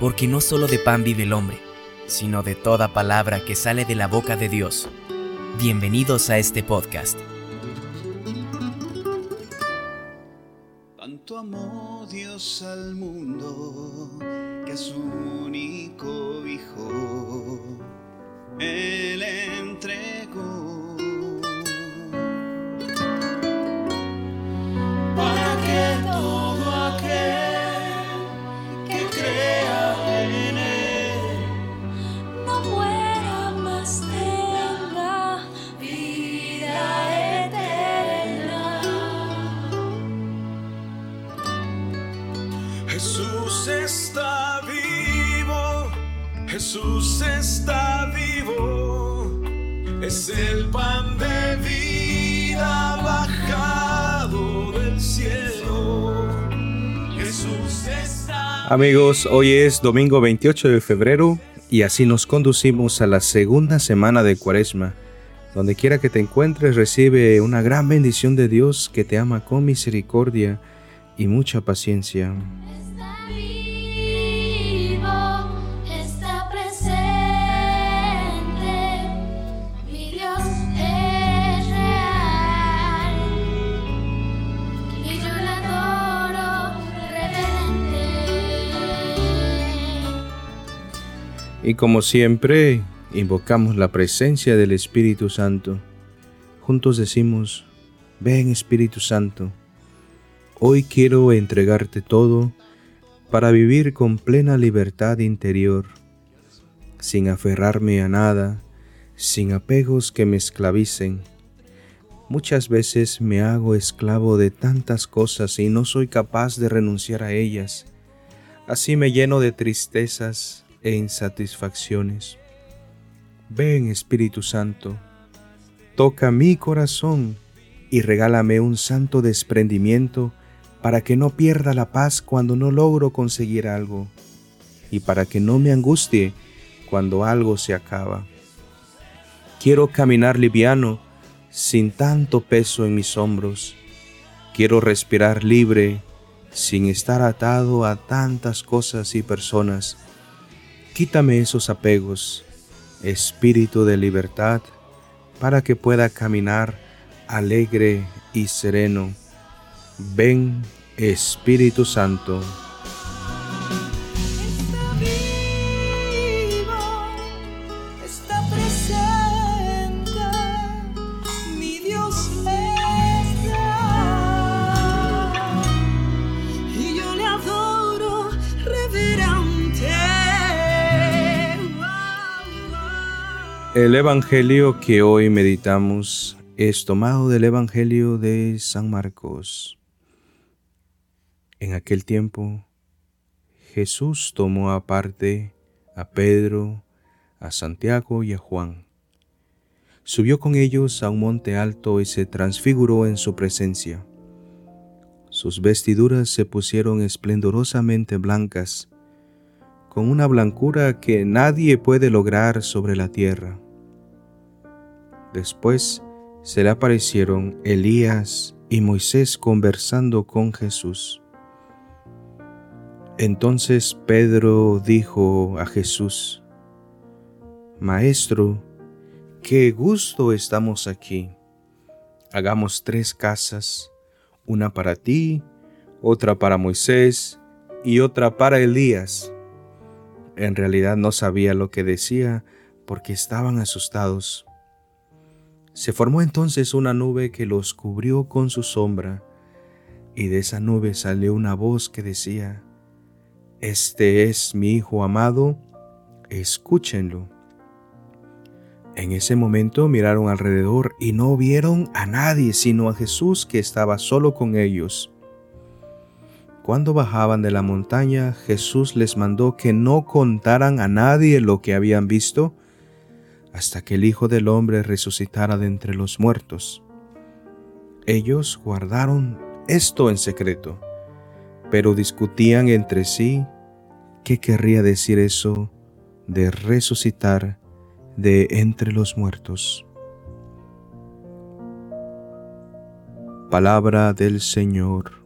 porque no solo de pan vive el hombre, sino de toda palabra que sale de la boca de Dios. Bienvenidos a este podcast. Tanto amó Dios al mundo que a su único Hijo Él entregó. Amigos, hoy es domingo 28 de febrero y así nos conducimos a la segunda semana de Cuaresma. Donde quiera que te encuentres, recibe una gran bendición de Dios que te ama con misericordia y mucha paciencia. Y como siempre, invocamos la presencia del Espíritu Santo. Juntos decimos, ven Espíritu Santo, hoy quiero entregarte todo para vivir con plena libertad interior, sin aferrarme a nada, sin apegos que me esclavicen. Muchas veces me hago esclavo de tantas cosas y no soy capaz de renunciar a ellas. Así me lleno de tristezas e insatisfacciones. Ven Espíritu Santo, toca mi corazón y regálame un santo desprendimiento para que no pierda la paz cuando no logro conseguir algo y para que no me angustie cuando algo se acaba. Quiero caminar liviano, sin tanto peso en mis hombros. Quiero respirar libre, sin estar atado a tantas cosas y personas. Quítame esos apegos, espíritu de libertad, para que pueda caminar alegre y sereno. Ven, Espíritu Santo. El Evangelio que hoy meditamos es tomado del Evangelio de San Marcos. En aquel tiempo, Jesús tomó aparte a Pedro, a Santiago y a Juan. Subió con ellos a un monte alto y se transfiguró en su presencia. Sus vestiduras se pusieron esplendorosamente blancas, con una blancura que nadie puede lograr sobre la tierra. Después se le aparecieron Elías y Moisés conversando con Jesús. Entonces Pedro dijo a Jesús, Maestro, qué gusto estamos aquí. Hagamos tres casas, una para ti, otra para Moisés y otra para Elías. En realidad no sabía lo que decía porque estaban asustados. Se formó entonces una nube que los cubrió con su sombra, y de esa nube salió una voz que decía, Este es mi Hijo amado, escúchenlo. En ese momento miraron alrededor y no vieron a nadie sino a Jesús que estaba solo con ellos. Cuando bajaban de la montaña, Jesús les mandó que no contaran a nadie lo que habían visto, hasta que el Hijo del Hombre resucitara de entre los muertos. Ellos guardaron esto en secreto, pero discutían entre sí qué querría decir eso de resucitar de entre los muertos. Palabra del Señor.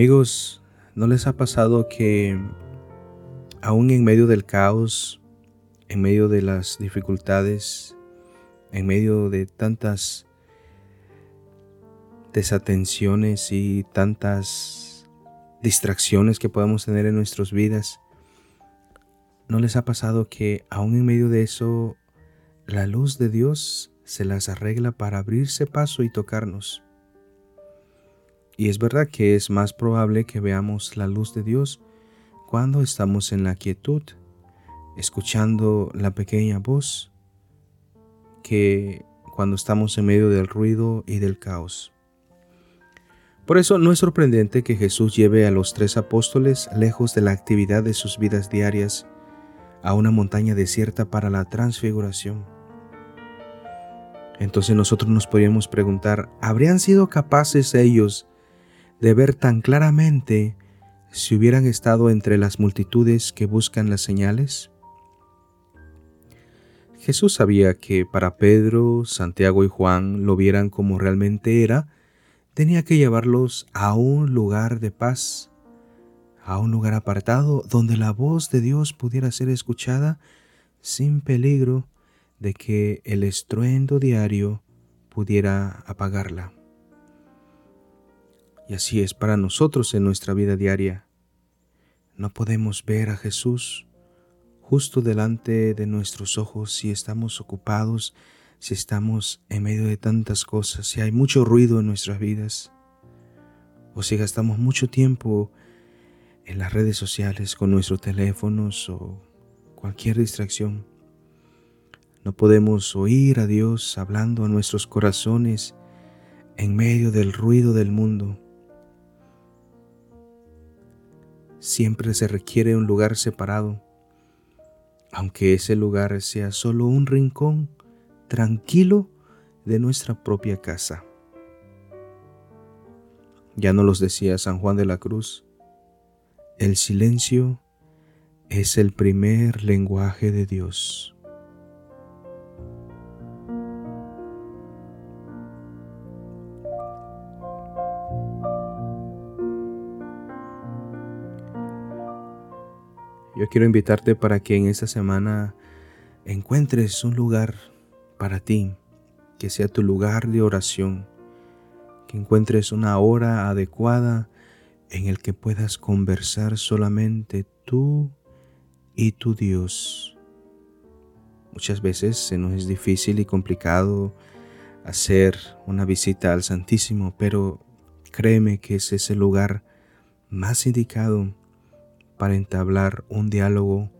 Amigos, ¿no les ha pasado que aún en medio del caos, en medio de las dificultades, en medio de tantas desatenciones y tantas distracciones que podemos tener en nuestras vidas, ¿no les ha pasado que aún en medio de eso la luz de Dios se las arregla para abrirse paso y tocarnos? Y es verdad que es más probable que veamos la luz de Dios cuando estamos en la quietud, escuchando la pequeña voz, que cuando estamos en medio del ruido y del caos. Por eso no es sorprendente que Jesús lleve a los tres apóstoles lejos de la actividad de sus vidas diarias a una montaña desierta para la transfiguración. Entonces nosotros nos podríamos preguntar, ¿habrían sido capaces ellos de ver tan claramente si hubieran estado entre las multitudes que buscan las señales? Jesús sabía que para Pedro, Santiago y Juan lo vieran como realmente era, tenía que llevarlos a un lugar de paz, a un lugar apartado donde la voz de Dios pudiera ser escuchada sin peligro de que el estruendo diario pudiera apagarla. Y así es para nosotros en nuestra vida diaria. No podemos ver a Jesús justo delante de nuestros ojos si estamos ocupados, si estamos en medio de tantas cosas, si hay mucho ruido en nuestras vidas, o si gastamos mucho tiempo en las redes sociales con nuestros teléfonos o cualquier distracción. No podemos oír a Dios hablando a nuestros corazones en medio del ruido del mundo. Siempre se requiere un lugar separado, aunque ese lugar sea solo un rincón tranquilo de nuestra propia casa. Ya no los decía San Juan de la Cruz, el silencio es el primer lenguaje de Dios. Yo quiero invitarte para que en esta semana encuentres un lugar para ti, que sea tu lugar de oración, que encuentres una hora adecuada en el que puedas conversar solamente tú y tu Dios. Muchas veces se nos es difícil y complicado hacer una visita al Santísimo, pero créeme que ese es el lugar más indicado para entablar un diálogo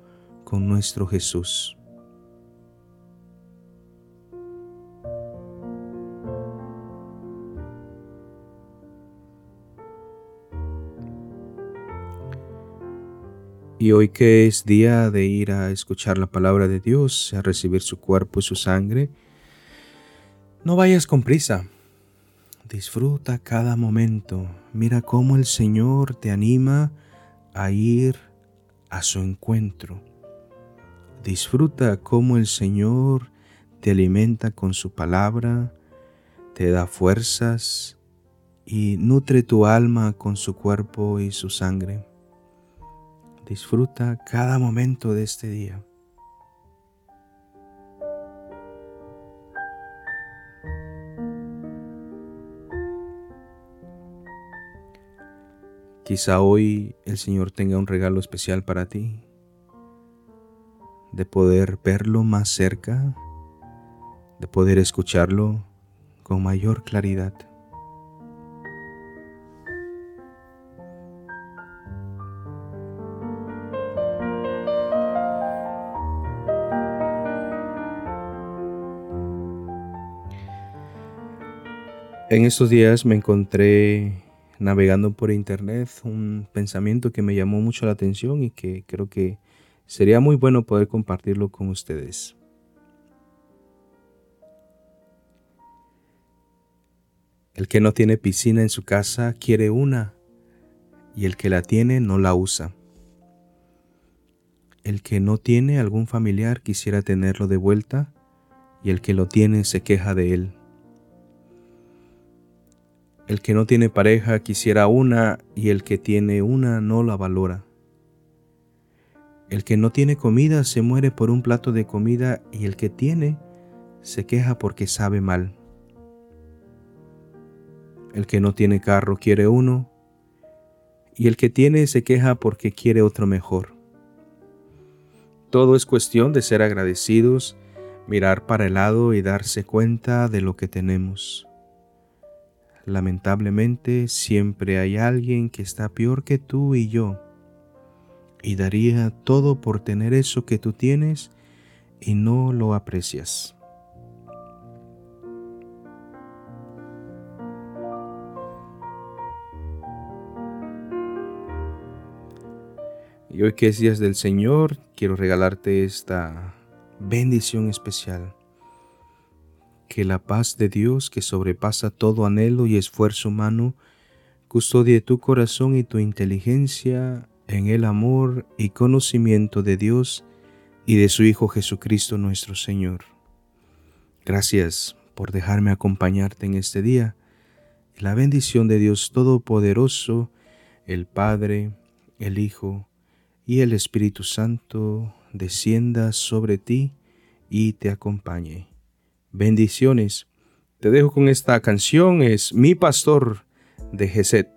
con nuestro Jesús. Y hoy que es día de ir a escuchar la palabra de Dios, a recibir su cuerpo y su sangre, no vayas con prisa. Disfruta cada momento. Mira cómo el Señor te anima a ir a su encuentro. Disfruta cómo el Señor te alimenta con su palabra, te da fuerzas y nutre tu alma con su cuerpo y su sangre. Disfruta cada momento de este día. Quizá hoy el Señor tenga un regalo especial para ti, de poder verlo más cerca, de poder escucharlo con mayor claridad. En estos días me encontré navegando por internet un pensamiento que me llamó mucho la atención y que creo que sería muy bueno poder compartirlo con ustedes. El que no tiene piscina en su casa quiere una y el que la tiene no la usa. El que no tiene algún familiar quisiera tenerlo de vuelta y el que lo tiene se queja de él. El que no tiene pareja quisiera una y el que tiene una no la valora. El que no tiene comida se muere por un plato de comida y el que tiene se queja porque sabe mal. El que no tiene carro quiere uno y el que tiene se queja porque quiere otro mejor. Todo es cuestión de ser agradecidos, mirar para el lado y darse cuenta de lo que tenemos. Lamentablemente siempre hay alguien que está peor que tú y yo y daría todo por tener eso que tú tienes y no lo aprecias. Y hoy que es días del Señor, quiero regalarte esta bendición especial. Que la paz de Dios, que sobrepasa todo anhelo y esfuerzo humano, custodie tu corazón y tu inteligencia en el amor y conocimiento de Dios y de su Hijo Jesucristo nuestro Señor. Gracias por dejarme acompañarte en este día. La bendición de Dios Todopoderoso, el Padre, el Hijo y el Espíritu Santo descienda sobre ti y te acompañe. Bendiciones. Te dejo con esta canción, es Mi Pastor de Geset.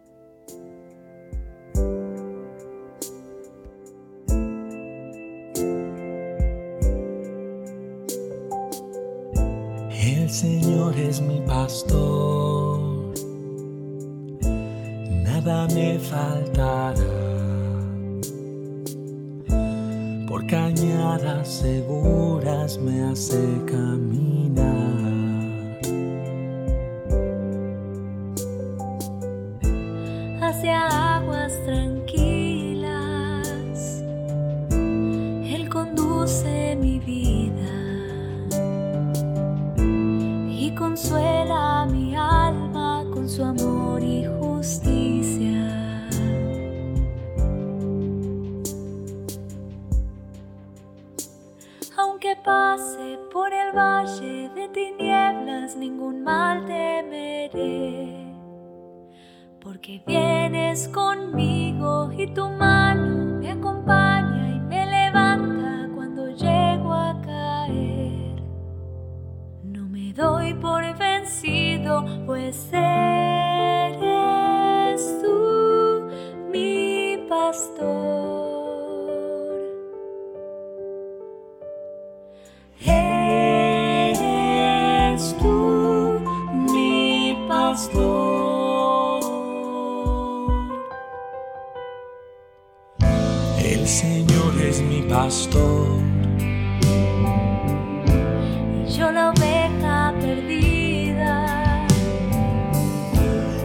El Señor es mi pastor, nada me faltará. Cañadas seguras me hace caminar. Tinieblas, ningún mal temeré porque vienes conmigo y tu mano me acompaña y me levanta cuando llego a caer. No me doy por vencido, pues eres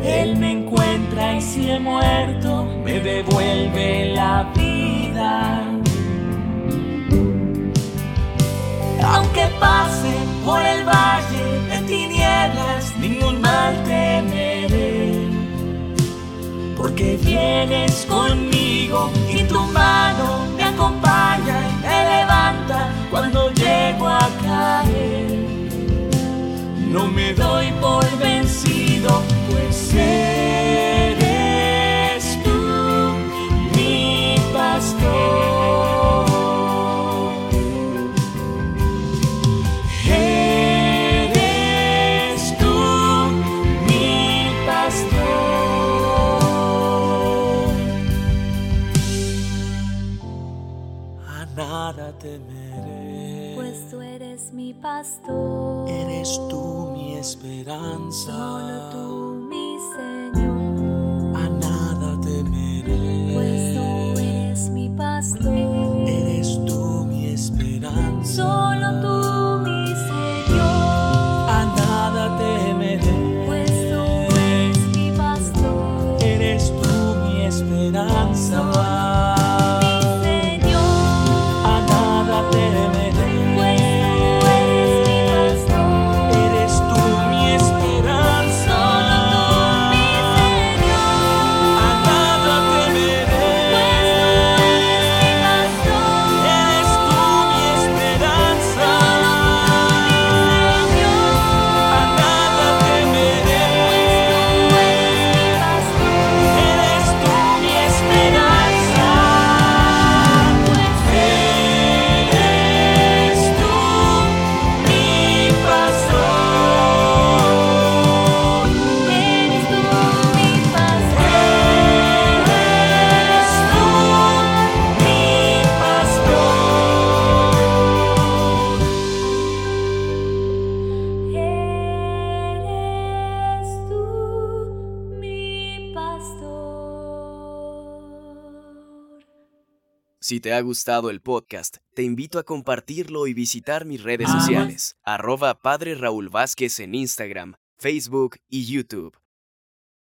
Él me encuentra y si he muerto, me devuelve la vida. Aunque pase por el valle de tinieblas, ningún mal temeré. Porque vienes conmigo y tu mano me acompaña y me levanta cuando llego a caer. No me doy por vencido, Si te ha gustado el podcast, te invito a compartirlo y visitar mis redes Ama. sociales, arroba Padre Raúl Vázquez en Instagram, Facebook y YouTube.